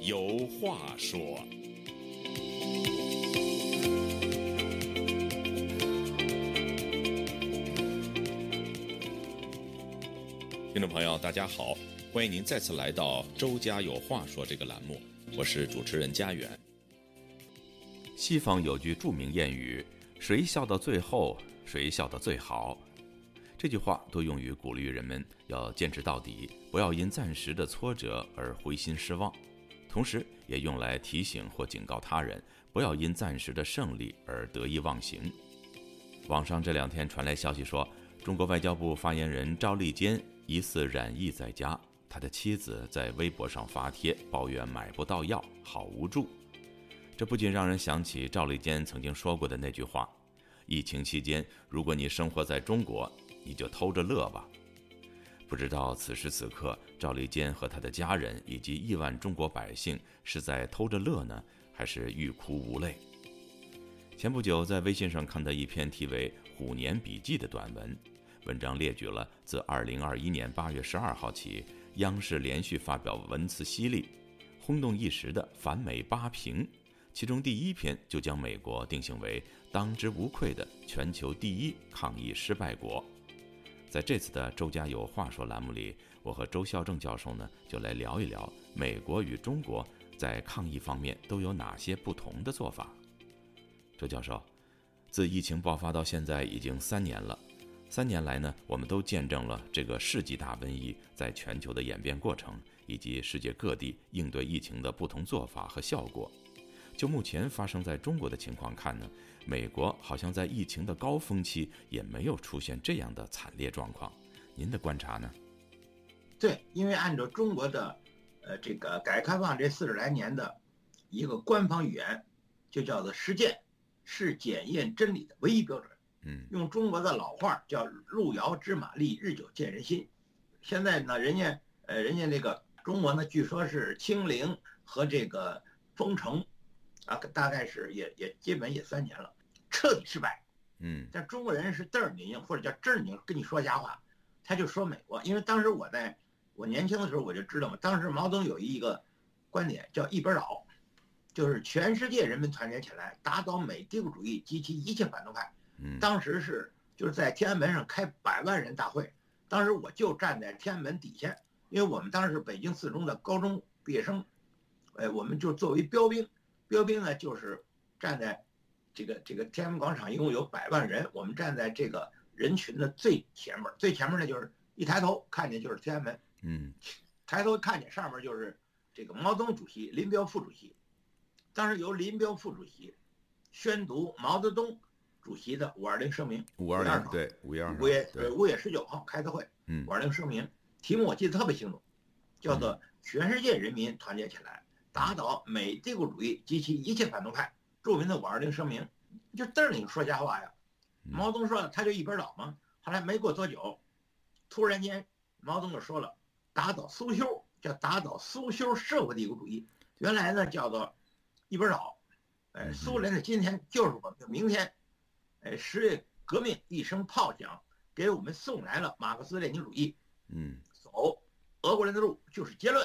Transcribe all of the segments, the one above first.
有话说。听众朋友，大家好，欢迎您再次来到《周家有话说》这个栏目，我是主持人家园。西方有句著名谚语：“谁笑到最后，谁笑得最好。”这句话都用于鼓励人们要坚持到底，不要因暂时的挫折而灰心失望，同时也用来提醒或警告他人，不要因暂时的胜利而得意忘形。网上这两天传来消息说，中国外交部发言人赵立坚疑似染疫在家，他的妻子在微博上发帖抱怨买不到药，好无助。这不仅让人想起赵立坚曾经说过的那句话：“疫情期间，如果你生活在中国。”你就偷着乐吧。不知道此时此刻，赵立坚和他的家人以及亿万中国百姓是在偷着乐呢，还是欲哭无泪？前不久在微信上看到一篇题为《虎年笔记》的短文，文章列举了自2021年8月12号起，央视连续发表文词犀利、轰动一时的反美八评，其中第一篇就将美国定性为当之无愧的全球第一抗疫失败国。在这次的“周家有话说”栏目里，我和周孝正教授呢，就来聊一聊美国与中国在抗疫方面都有哪些不同的做法。周教授，自疫情爆发到现在已经三年了，三年来呢，我们都见证了这个世纪大瘟疫在全球的演变过程，以及世界各地应对疫情的不同做法和效果。就目前发生在中国的情况看呢，美国好像在疫情的高峰期也没有出现这样的惨烈状况。您的观察呢？对，因为按照中国的，呃，这个改革开放这四十来年的一个官方语言，就叫做实践是检验真理的唯一标准。嗯，用中国的老话叫“路遥知马力，日久见人心”。现在呢，人家呃，人家那个中国呢，据说是清零和这个封城。啊，大概是也也基本也三年了，彻底失败。嗯，但中国人是嘚儿拧或者叫真儿拧跟你说瞎话，他就说美国，因为当时我在我年轻的时候我就知道嘛，当时毛泽东有一个观点叫一边倒，就是全世界人民团结起来打倒美帝国主义及其一切反动派。嗯，当时是就是在天安门上开百万人大会，当时我就站在天安门底下，因为我们当时是北京四中的高中毕业生，哎，我们就作为标兵。标兵呢，就是站在这个这个天安门广场，一共有百万人，我们站在这个人群的最前面，最前面呢就是一抬头看见就是天安门，嗯，抬头看见上面就是这个毛泽东主席、林彪副主席，当时由林彪副主席宣读毛泽东主席的五二零声明，五二零对五月二五月五月十九号开的会，嗯，五二零声明。题目我记得特别清楚，叫做全世界人民团结起来。打倒美帝国主义及其一切反动派，著名的五二零声明，就嘚儿你说瞎话呀！毛泽东说了，他就一边倒吗？后来没过多久，突然间毛泽东就说了，打倒苏修叫打倒苏修社会帝国主义，原来呢叫做一边倒，哎，苏联的今天就是我们的明天，哎，十月革命一声炮响，给我们送来了马克思列宁主义，嗯，走俄国人的路就是结论，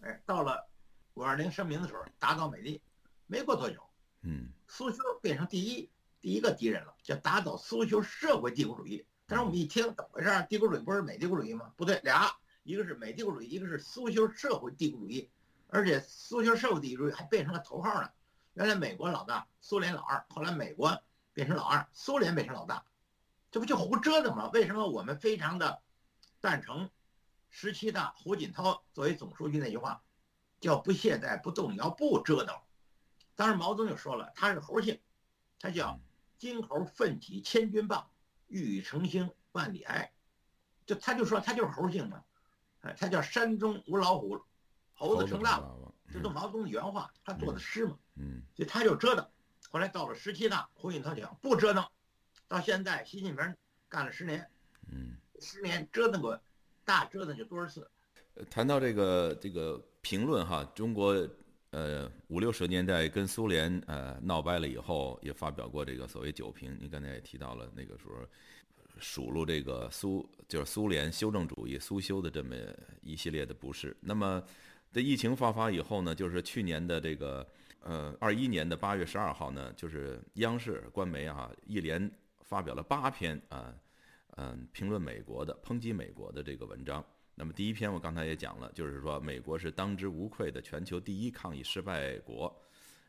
哎，到了。五二零声明的时候，打倒美帝，没过多久，嗯，苏修变成第一第一个敌人了，叫打倒苏修社会帝国主义。但是我们一听怎么回事？帝国主义不是美帝国主义吗？不对，俩，一个是美帝国主义，一个是苏修社会帝国主义，而且苏修社会帝国主义还变成了头号呢。原来美国老大，苏联老二，后来美国变成老二，苏联变成老大，这不就胡折腾吗？为什么我们非常的赞成十七大胡锦涛作为总书记那句话？叫不懈怠、不动摇、不折腾。当时毛泽东就说了，他是猴性，他叫金猴奋起千钧棒，欲成兴万里埃。就他就说他就是猴性嘛，哎，他叫山中无老虎，猴子称大王。这都毛泽东的原话，他做的诗嘛。嗯，所以他就折腾。后来到了十七大，胡锦涛讲不折腾。到现在，习近平干了十年，嗯，十年折腾过，大折腾就多少次。谈到这个这个。评论哈，中国呃五六十年代跟苏联呃闹掰了以后，也发表过这个所谓九评。您刚才也提到了那个时候数落这个苏就是苏联修正主义苏修的这么一系列的不是。那么这疫情爆发以后呢，就是去年的这个呃二一年的八月十二号呢，就是央视官媒啊一连发表了八篇啊嗯评论美国的抨击美国的这个文章。那么第一篇我刚才也讲了，就是说美国是当之无愧的全球第一抗疫失败国。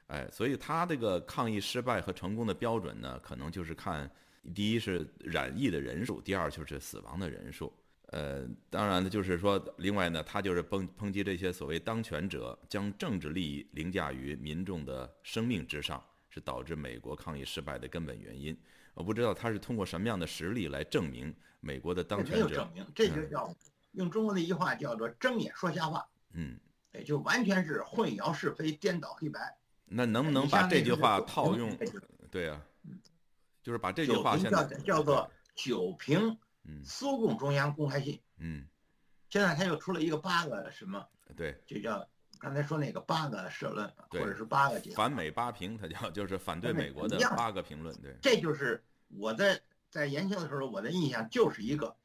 哎，所以他这个抗疫失败和成功的标准呢，可能就是看第一是染疫的人数，第二就是死亡的人数。呃，当然呢，就是说，另外呢，他就是抨抨击这些所谓当权者将政治利益凌驾于民众的生命之上，是导致美国抗疫失败的根本原因。我不知道他是通过什么样的实例来证明美国的当权者。证明，这就叫用中国的一句话叫做睁眼说瞎话。嗯，也就完全是混淆是非、颠倒黑白。那能不能把这句话套用？对呀，就是把这句话现在叫做九评苏共中央公开信。嗯，现在他又出了一个八个什么？对，就叫刚才说那个八个社论，或者是八个反美八评，他叫就是反对美国的八个评论。对，这就是我在在研究的时候，我的印象就是一个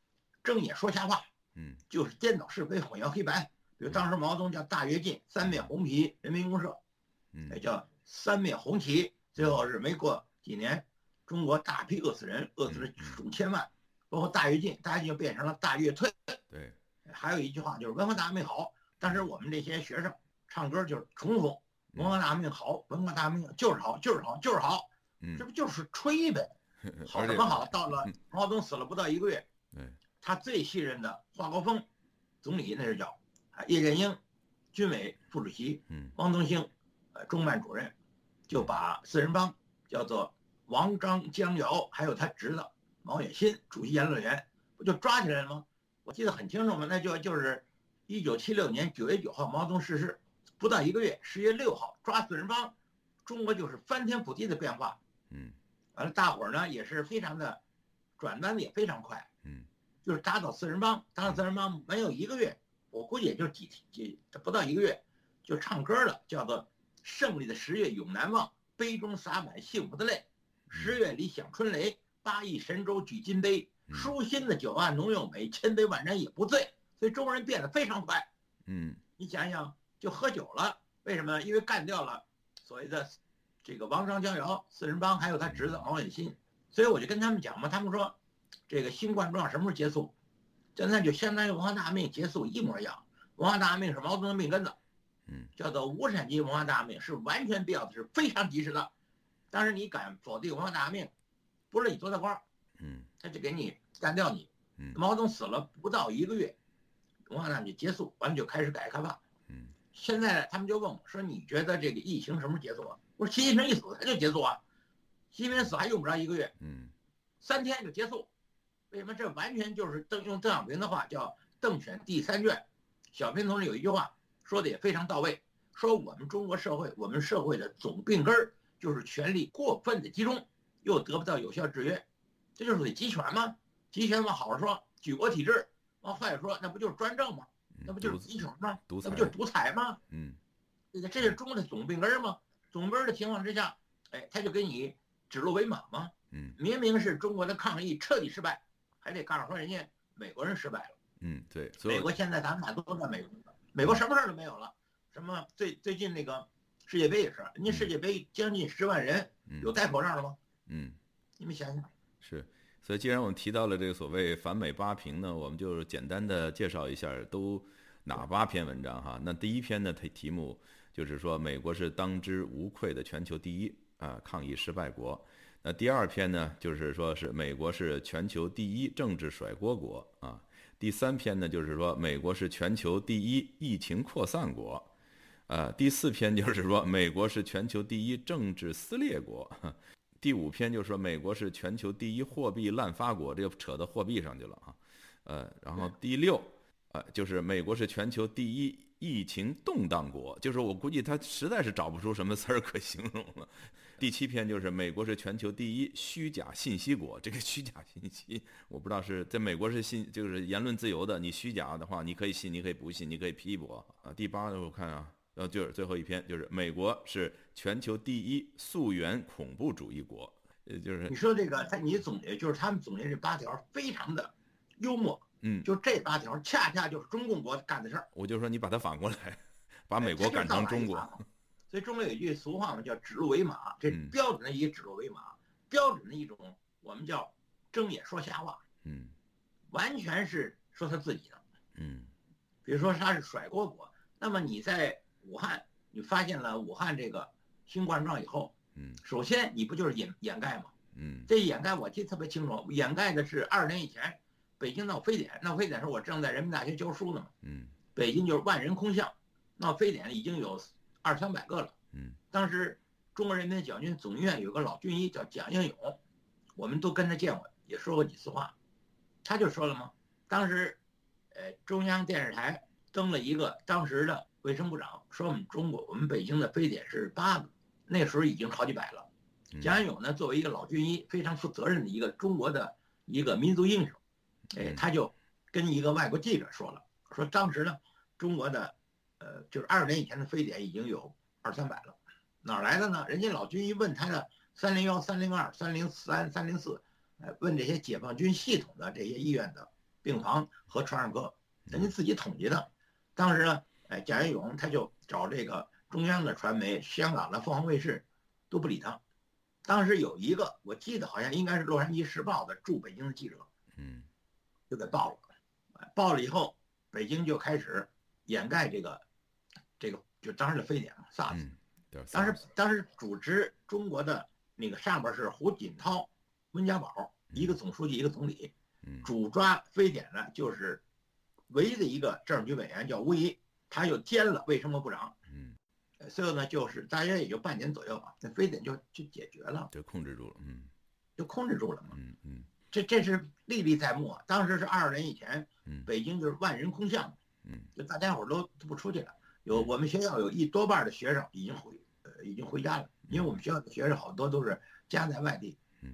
睁眼说瞎话，嗯，就是颠倒是非、混淆黑白。比如当时毛泽东叫大跃进，三面红旗，人民公社。那叫三面红旗，最后是没过几年，中国大批饿死人，饿死了数千万，包括大跃进，大跃进就变成了大跃退。对，还有一句话就是文化大革命好，当时我们这些学生唱歌就是重复文化大革命好，文化大革命就是好，就是好，就是好，这不就是吹呗？好什么好？到了毛泽东死了不到一个月，他最信任的华国锋总理那是叫啊叶剑英，军委副主席，嗯汪东兴。呃中办主任就把四人帮叫做王张江瑶，还有他侄子毛远新主席研究员，不就抓起来了吗？我记得很清楚嘛，那就就是一九七六年九月九号毛泽东逝世，不到一个月，十月六号抓四人帮，中国就是翻天覆地的变化。嗯，完了，大伙儿呢也是非常的转弯的也非常快。嗯，就是打倒四人帮，打倒四人帮没有一个月，我估计也就几几不到一个月，就唱歌了，叫做。胜利的十月永难忘，杯中洒满幸福的泪。十月里响春雷，八亿神州举金杯。舒心的酒啊浓又美，千杯万盏也不醉。所以中国人变得非常快。嗯，你想想，就喝酒了，为什么？因为干掉了所谓的这个王商江瑶四人帮，还有他侄子王远新。所以我就跟他们讲嘛，他们说这个新冠状什么时候结束？现在就相当于文化大革命结束一模一样。文化大革命是毛泽东的命根子。嗯，叫做无产阶级文化大革命是完全必要的，是非常及时的。但是你敢否定文化大革命，不论你多大官，嗯，他就给你干掉你。嗯，毛泽东死了不到一个月，文化大革命结束，完了就开始改革开放。嗯，现在他们就问我说：“你觉得这个疫情什么时候结束啊？”我说：“习近平一死他就结束啊，习近平死还用不着一个月，嗯，三天就结束。为什么？这完全就是邓用邓小平的话叫‘邓选第三卷’。小平同志有一句话。”说的也非常到位，说我们中国社会，我们社会的总病根儿就是权力过分的集中，又得不到有效制约，这就是得集权吗？集权往好了说，举国体制；往坏了说，那不就是专政吗？那不就是集权吗？那不就是独裁吗？嗯，这是中国的总病根儿吗？总根儿的情况之下，哎，他就给你指鹿为马吗？嗯，明明是中国的抗议彻底失败，还得告诉说人家美国人失败了。嗯，对，美国现在咱们俩都在美国。美国什么事儿都没有了，什么最最近那个世界杯也是，人家世界杯将近十万人，有戴口罩的吗？嗯，你们想想。是，所以既然我们提到了这个所谓反美八评呢，我们就简单的介绍一下都哪八篇文章哈。那第一篇呢，它题目就是说美国是当之无愧的全球第一啊抗疫失败国。那第二篇呢，就是说是美国是全球第一政治甩锅国啊。第三篇呢，就是说美国是全球第一疫情扩散国，呃，第四篇就是说美国是全球第一政治撕裂国，第五篇就是说美国是全球第一货币滥发国，这就扯到货币上去了啊，呃，然后第六，呃，就是美国是全球第一疫情动荡国，就是我估计他实在是找不出什么词儿可形容了。第七篇就是美国是全球第一虚假信息国，这个虚假信息我不知道是在美国是信就是言论自由的，你虚假的话你可以信，你可以不信，你可以批驳啊。第八我看啊，呃就是最后一篇就是美国是全球第一溯源恐怖主义国，呃就是你说这个他你总结就是他们总结这八条非常的幽默，嗯，就这八条恰恰就是中共国干的事儿。我就说你把它反过来，把美国赶成中国。所以中国有一句俗话嘛，叫指鹿为马，这标准的一指鹿为马，标准的一种我们叫睁眼说瞎话。嗯，完全是说他自己的。嗯，比如说他是甩锅国，那么你在武汉，你发现了武汉这个新冠状以后，嗯，首先你不就是掩掩盖吗？嗯，这掩盖我记得特别清楚，掩盖的是二十年以前北京闹非典，闹非典时候我正在人民大学教书呢嘛，嗯，北京就是万人空巷，闹非典已经有二三百个了，嗯，当时中国人民解放军总医院有个老军医叫蒋英勇，我们都跟他见过，也说过几次话，他就说了嘛，当时，呃，中央电视台登了一个当时的卫生部长说我们中国我们北京的非典是八个，那时候已经好几百了。蒋英勇呢，作为一个老军医，非常负责任的一个中国的一个民族英雄，哎，他就跟一个外国记者说了，说当时呢，中国的，呃，就是二十年以前的非典已经有二三百了，哪来的呢？人家老军一问他的三零幺、三零二、三零三、三零四，呃，问这些解放军系统的这些医院的病房和传染科，人家自己统计的。当时呢，哎，蒋英勇他就找这个中央的传媒、香港的凤凰卫视，都不理他。当时有一个，我记得好像应该是《洛杉矶时报》的驻北京的记者，嗯，就给报了，报了以后，北京就开始掩盖这个，这个就当时的非典嘛，SARS。当时当时主持中国的那个上边是胡锦涛、温家宝，一个总书记，一个总理，主抓非典的就是唯一的一个政治局委员叫吴仪，他又兼了卫生部部长。嗯所以呢，就是大约也就半年左右吧，那非典就就解决了，就控制住了，嗯，就控制住了嘛，嗯嗯，这这是历历在目。当时是二十年以前，嗯，北京就是万人空巷，嗯，就大家伙都都不出去了。有我们学校有一多半的学生已经回呃已经回家了，因为我们学校的学生好多都是家在外地，嗯，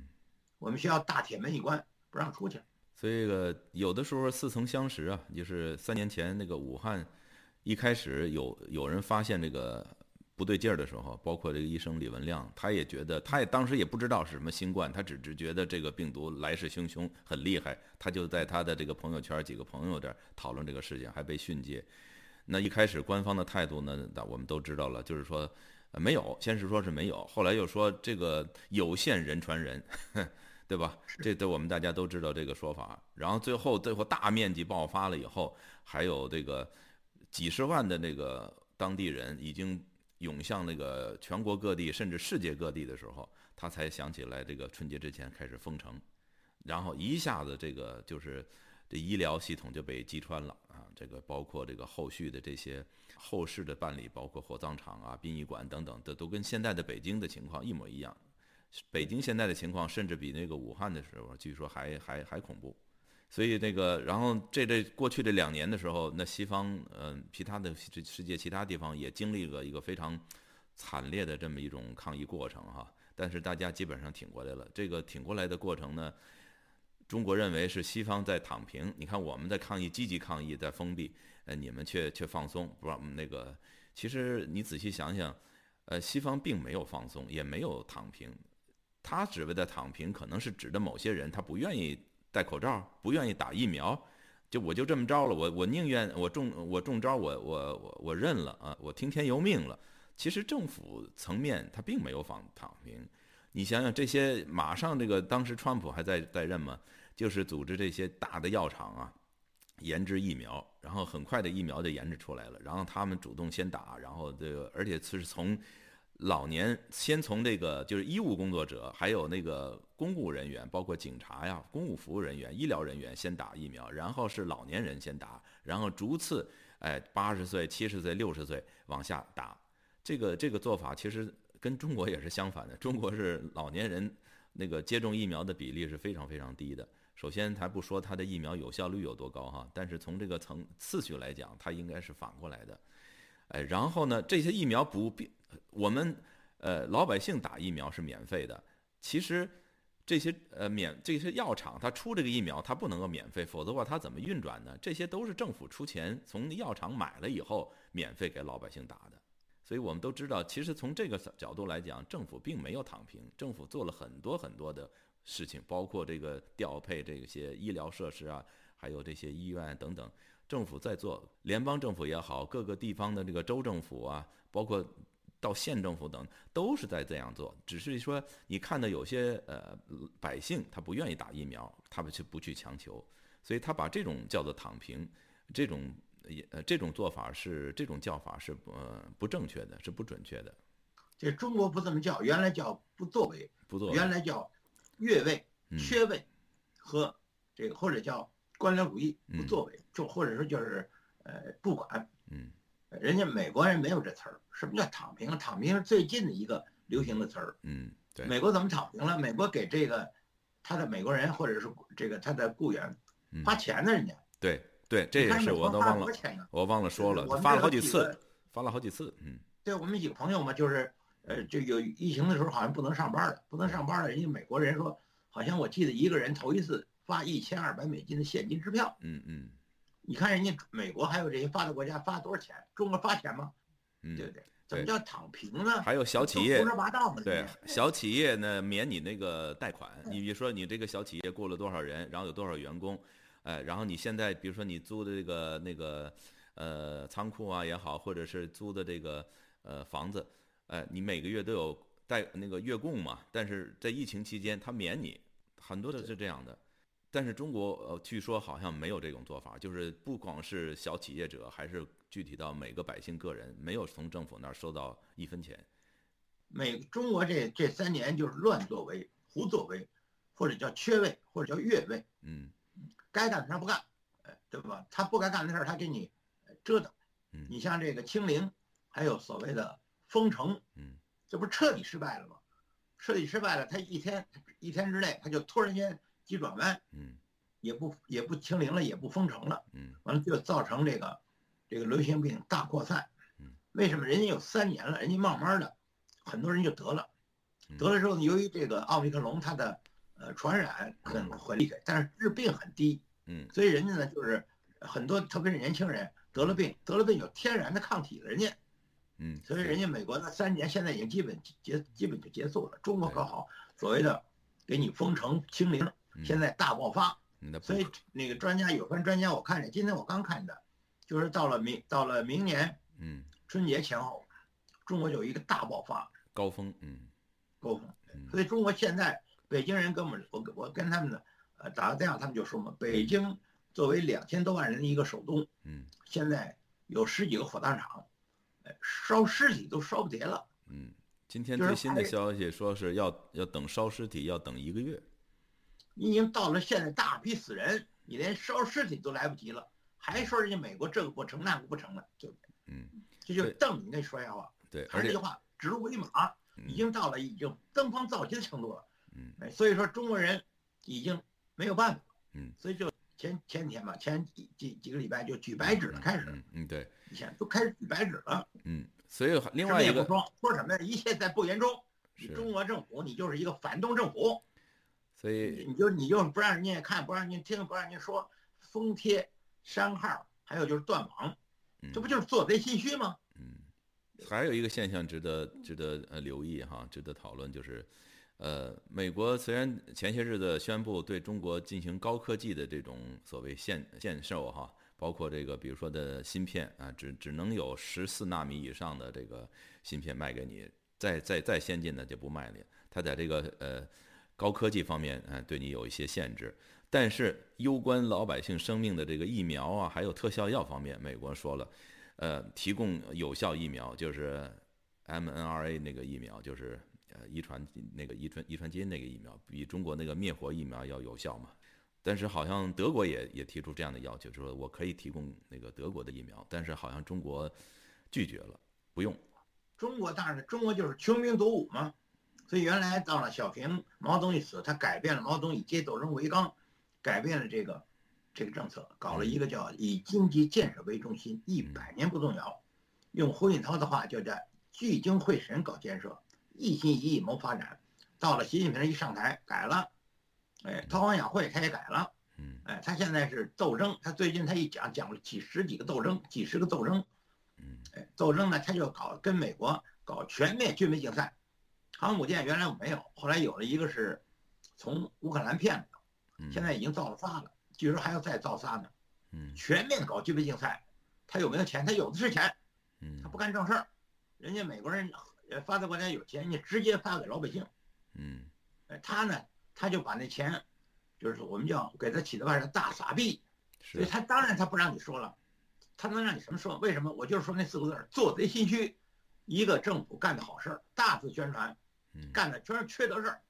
我们学校大铁门一关不让出去。所以这个有的时候似曾相识啊，就是三年前那个武汉一开始有有人发现这个。不对劲儿的时候，包括这个医生李文亮，他也觉得，他也当时也不知道是什么新冠，他只是觉得这个病毒来势汹汹，很厉害，他就在他的这个朋友圈几个朋友这儿讨论这个事情，还被训诫。那一开始官方的态度呢，那我们都知道了，就是说没有，先是说是没有，后来又说这个有限人传人，对吧？这这我们大家都知道这个说法。然后最后最后大面积爆发了以后，还有这个几十万的那个当地人已经。涌向那个全国各地，甚至世界各地的时候，他才想起来这个春节之前开始封城，然后一下子这个就是这医疗系统就被击穿了啊！这个包括这个后续的这些后事的办理，包括火葬场啊、殡仪馆等等，的，都跟现在的北京的情况一模一样。北京现在的情况甚至比那个武汉的时候，据说还还还恐怖。所以那个，然后这这过去这两年的时候，那西方嗯，其他的世世界其他地方也经历了一个非常惨烈的这么一种抗疫过程哈。但是大家基本上挺过来了。这个挺过来的过程呢，中国认为是西方在躺平。你看我们在抗疫，积极抗疫，在封闭，呃，你们却却放松，不让那个。其实你仔细想想，呃，西方并没有放松，也没有躺平。他指为的躺平，可能是指的某些人，他不愿意。戴口罩，不愿意打疫苗，就我就这么着了。我我宁愿我中我中招，我我我我认了啊，我听天由命了。其实政府层面他并没有放躺平。你想想这些，马上这个当时川普还在在任嘛，就是组织这些大的药厂啊，研制疫苗，然后很快的疫苗就研制出来了，然后他们主动先打，然后这个而且是从。老年先从这个就是医务工作者，还有那个公务人员，包括警察呀、公务服务人员、医疗人员先打疫苗，然后是老年人先打，然后逐次，哎，八十岁、七十岁、六十岁往下打。这个这个做法其实跟中国也是相反的。中国是老年人那个接种疫苗的比例是非常非常低的。首先他不说它的疫苗有效率有多高哈，但是从这个层次序来讲，它应该是反过来的。哎，然后呢，这些疫苗不必。我们呃老百姓打疫苗是免费的，其实这些呃免这些药厂它出这个疫苗它不能够免费，否则的话它怎么运转呢？这些都是政府出钱从药厂买了以后免费给老百姓打的，所以我们都知道，其实从这个角度来讲，政府并没有躺平，政府做了很多很多的事情，包括这个调配这些医疗设施啊，还有这些医院等等，政府在做，联邦政府也好，各个地方的这个州政府啊，包括到县政府等，都是在这样做。只是说，你看到有些呃百姓他不愿意打疫苗，他们去不去强求，所以他把这种叫做躺平，这种也呃这种做法是这种叫法是呃不正确的，是不准确的。这中国不这么叫，原来叫不作为，不作为原来叫越位、嗯缺位和这个或者叫官僚主义不作为，就或者说就是呃不管。嗯人家美国人没有这词儿，什么叫躺平？啊躺平是最近的一个流行的词儿。嗯，对，美国怎么躺平了？美国给这个他的美国人或者是这个他的雇员花钱呢，人家对对，这也是我都忘了？我忘了说了我，发了好几次，发了好几次，嗯对我们几个朋友嘛，就是呃，就有疫情的时候好像不能上班了，不能上班了，人家美国人说，好像我记得一个人头一次发一千二百美金的现金支票。嗯嗯你看人家美国还有这些发达国家发多少钱？中国发钱吗？对不嗯，对？怎么叫躺平呢？还有小企业胡，说八道嘛。对小企业呢免你那个贷款，你比如说你这个小企业雇了多少人，然后有多少员工，哎，然后你现在比如说你租的这个那个呃仓库啊也好，或者是租的这个呃房子，哎，你每个月都有贷那个月供嘛，但是在疫情期间他免你，很多的是这样的。但是中国呃，据说好像没有这种做法，就是不光是小企业者，还是具体到每个百姓个人，没有从政府那儿收到一分钱。美中国这这三年就是乱作为、胡作为，或者叫缺位，或者叫越位，嗯该干的他不干，哎，对吧？他不该干的事儿他给你呃折腾。嗯你像这个清零，还有所谓的封城，嗯这不是彻底失败了吗？彻底失败了，他一天一天之内他就突然间急转弯，嗯也不也不清零了，也不封城了，嗯完了就造成这个这个流行病大扩散嗯。为什么人家有三年了，人家慢慢的很多人就得了，嗯得了之后呢，由于这个奥密克戎它的呃传染很很厉害，但是致病很低，嗯。所以人家呢就是很多特别是年轻人得了病，得了病有天然的抗体了，人家嗯，所以人家美国呢三年现在已经基本结基本就结束了，中国可好所谓的给你封城清零，嗯现在大爆发，所以那个专家有关专家我看见，今天我刚看的，就是到了明到了明年嗯。春节前后，中国有一个大爆发高峰嗯。高峰，嗯。所以中国现在北京人跟我们我跟我跟他们呢呃打个电话，他们就说嘛，北京作为两千多万人的一个首都，嗯现在有十几个火葬场，哎，烧尸体都烧不迭了。嗯，今天最新的消息说是要要等烧尸体要等一个月。你已经到了现在大批死人，你连烧尸体都来不及了，还说人家美国这个不成那个不成了，就嗯，这就对瞪你那说瞎话。对，还是那句话，指鹿为马，已嗯经到了已经登峰造极的程度了。嗯哎，所以说中国人已经没有办法。嗯，所以就前前天吧，前几几几个礼拜就举白纸了，开始，嗯嗯对以前都开始举白纸了。嗯，所以另外一个说，说什么呀？一切在不言中。中国政府，你就是一个反动政府，所以你就你就不让人家看，不让人家听，不让人家说，封贴、删号，还有就是断网，嗯这不就是做贼心虚吗？嗯，还有一个现象值得值得呃留意哈，值得讨论，就是，呃，美国虽然前些日子宣布对中国进行高科技的这种所谓限限售哈，包括这个比如说的芯片啊，只只能有十四纳米以上的这个芯片卖给你，再再再先进的就不卖你，它在这个呃高科技方面啊对你有一些限制。但是攸关老百姓生命的这个疫苗啊，还有特效药方面，美国说了，呃，提供有效疫苗就是 mNRA 那个疫苗，就是呃遗传那个遗传遗传基因那个疫苗，比中国那个灭活疫苗要有效嘛。但是好像德国也也提出这样的要求，说我可以提供那个德国的疫苗，但是好像中国拒绝了，不用。中国当然，中国就是穷兵黩武嘛，所以原来到了小平，毛泽东一死，他改变了毛泽东以阶级斗争为纲，改变了这个这个政策，搞了一个叫以经济建设为中心，一百年不动摇。用胡锦涛的话就叫聚精会神搞建设，一心一意谋发展。到了习近平一上台改了，哎，韬光养晦他也改了，嗯哎，他现在是斗争，他最近他一讲讲了几十几个斗争，几十个斗争。嗯哎，斗争呢，他就搞跟美国搞全面军备竞赛，航母舰原来我没有，后来有了一个是从乌克兰骗来的，嗯，现在已经造了仨了，据说还要再造仨呢。嗯全面搞军备竞赛，他有没有钱？他有的是钱，嗯他不干正事儿。人家美国人呃发达国家有钱，人家直接发给老百姓。嗯呃他呢，他就把那钱，就是我们叫给他起的外号大傻逼。所以他当然他不让你说了，他能让你什么说？为什么？我就是说那四个字儿：做贼心虚。一个政府干的好事儿，大肆宣传，嗯。干的全是缺德事儿，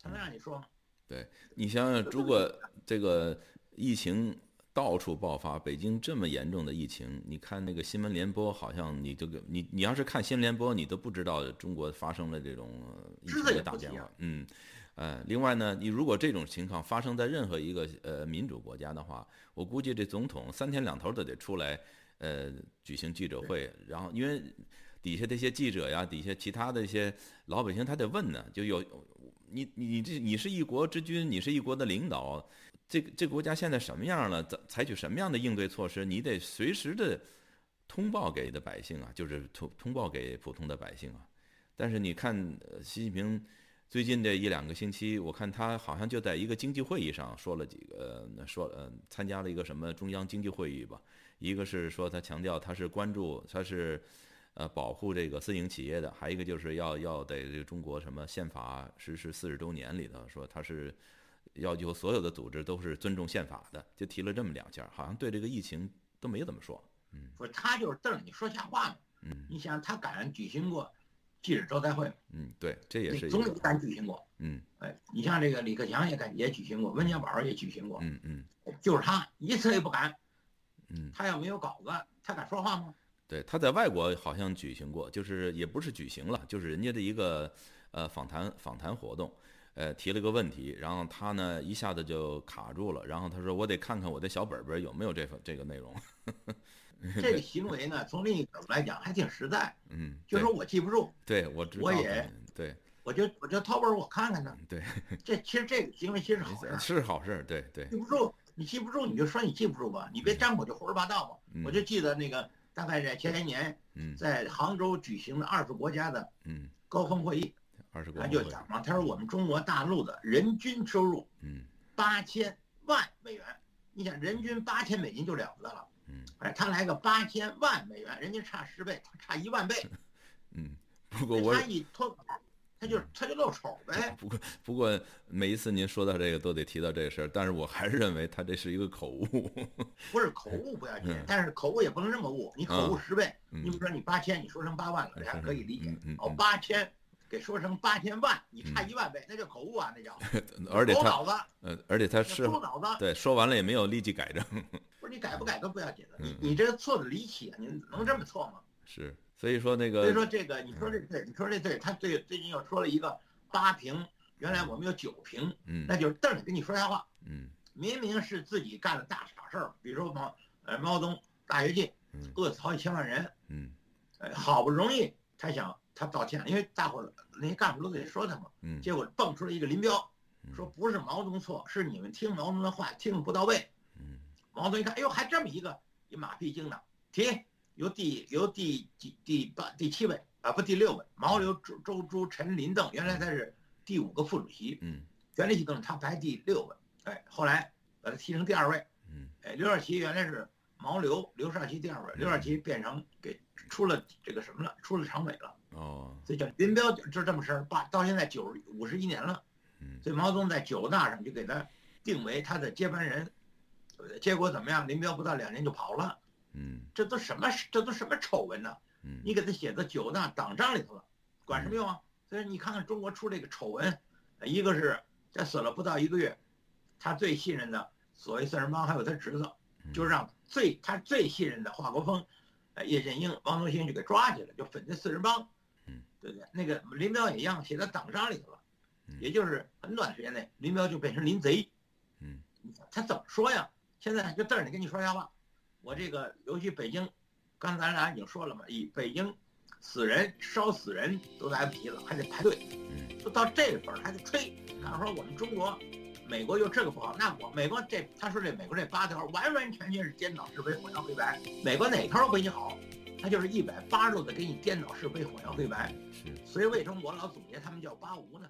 他能让你说吗？对你想想，如果这个疫情到处爆发，北京这么严重的疫情，你看那个新闻联播，好像你这个你你要是看新闻联播，你都不知道中国发生了这种呃疫情的大变。化嗯，呃，另外呢，你如果这种情况发生在任何一个呃民主国家的话，我估计这总统三天两头都得出来呃举行记者会，然后因为。底下这些记者呀，底下其他的一些老百姓，他得问呢，就有你你这你是一国之君，你是一国的领导，这个这个国家现在什么样了？采采取什么样的应对措施？你得随时的通报给的百姓啊，就是通通报给普通的百姓啊。但是你看，习近平最近这一两个星期，我看他好像就在一个经济会议上说了几个，说呃参加了一个什么中央经济会议吧。一个是说他强调他是关注他是。呃，保护这个私营企业的，还有一个就是要要在这个中国什么宪法实施四十周年里头，说他是要求所有的组织都是尊重宪法的，就提了这么两件，好像对这个疫情都没怎么说。嗯不是他就是瞪着你说瞎话嘛。嗯你想他敢举行过记者招待会吗？嗯，对，这也是一总理个敢举行过。嗯哎，你像这个李克强也敢也举行过，温家宝也举行过，嗯嗯就是他一次也不敢。嗯，他要没有稿子，他敢说话吗？对，他在外国好像举行过，就是也不是举行了，就是人家的一个呃访谈访谈活动，呃提了个问题，然后他呢一下子就卡住了，然后他说我得看看我的小本本有没有这份这个内容。这个行为呢，从另一个角度来讲还挺实在，嗯，就说我记不住，对我知道，我也对我就我就掏本我看看呢。对，这其实这个行为其实好事，是好事，对对记，不住你记不住你就说你记不住吧，你别张口就胡说八道嘛。嗯我就记得那个大概在前些年嗯在杭州举行的二十国家的嗯，高峰会议，二十国他就讲嘛，他说我们中国大陆的人均收入嗯八千万美元，你想人均八千美金就了不得了，嗯哎，他来个八千万美元，人家差十倍，他差一万倍，嗯，不过我他一脱口，他就他就露丑呗。不过不过每一次您说到这个都得提到这个事儿，但是我还是认为他这是一个口误。不是口误不要紧嗯，但是口误也不能这么误，你口误十倍，嗯你比如说你八千，你说成八万了，这还可以理解。哦嗯，八千给说成八千万，你差一万倍，那叫口误啊，那叫 而且他狗脑子，呃，而且他是猪脑子。对说完了也没有立即改正，不是你改不改都不要紧的，你嗯。你这个错的离奇啊，你能这么错吗？是，所以说那个所以说这个，你说这对，你说这对，他对最近又说了一个八平，原来我们有九平，嗯那就是瞪着跟你说瞎话。嗯。明明是自己干了大傻事儿，比如说毛呃毛泽东大跃进嗯。饿死好几千万人，嗯。呃好不容易他想他道歉，因为大伙儿那些干部都得说他嘛，嗯。结果蹦出来一个林彪，嗯。说不是毛泽东错，是你们听毛泽东的话听的不到位。嗯。毛泽东一看，哎呦，还这么一个一马屁精呢，提由第由第几第八第七位啊不第六位，毛刘周周朱陈林邓，原来他是第五个副主席，嗯。权力系统他排第六位，哎，后来把他提成第二位，嗯。哎，刘少奇原来是毛刘，刘少奇第二位，刘少奇变成给出了这个什么了，出了常委了，哦所以叫林彪就就这么事儿，把到现在九十五十一年了，嗯所以毛泽东在九大上就给他定为他的接班人，对不对？结果怎么样？林彪不到两年就跑了，嗯这都什么这都什么丑闻呢？嗯你给他写到九大党章里头了，管什么用啊？所以你看看中国出这个丑闻，呃一个是他死了不到一个月，他最信任的所谓四人帮还有他侄子，就是让最他最信任的华国锋、呃叶剑英、王东兴就给抓起来，就粉碎四人帮，嗯，对不对？那个林彪也一样，写在党章里头了嗯，也就是很短时间内，林彪就变成林贼。嗯他怎么说呀？现在就瞪着你跟你说瞎话。我这个尤其北京，刚才咱俩已经说了嘛，以北京死人烧死人都来不及了，还得排队，嗯就到这个份儿还得吹，敢说我们中国。美国又这个不好，那我美国这他说这美国这八条完完全全是颠倒是非、混淆黑白。美国哪条比你好？他就是一百八十度的给你颠倒是非、混淆黑白。是。所以为什么我老总结他们叫八无呢？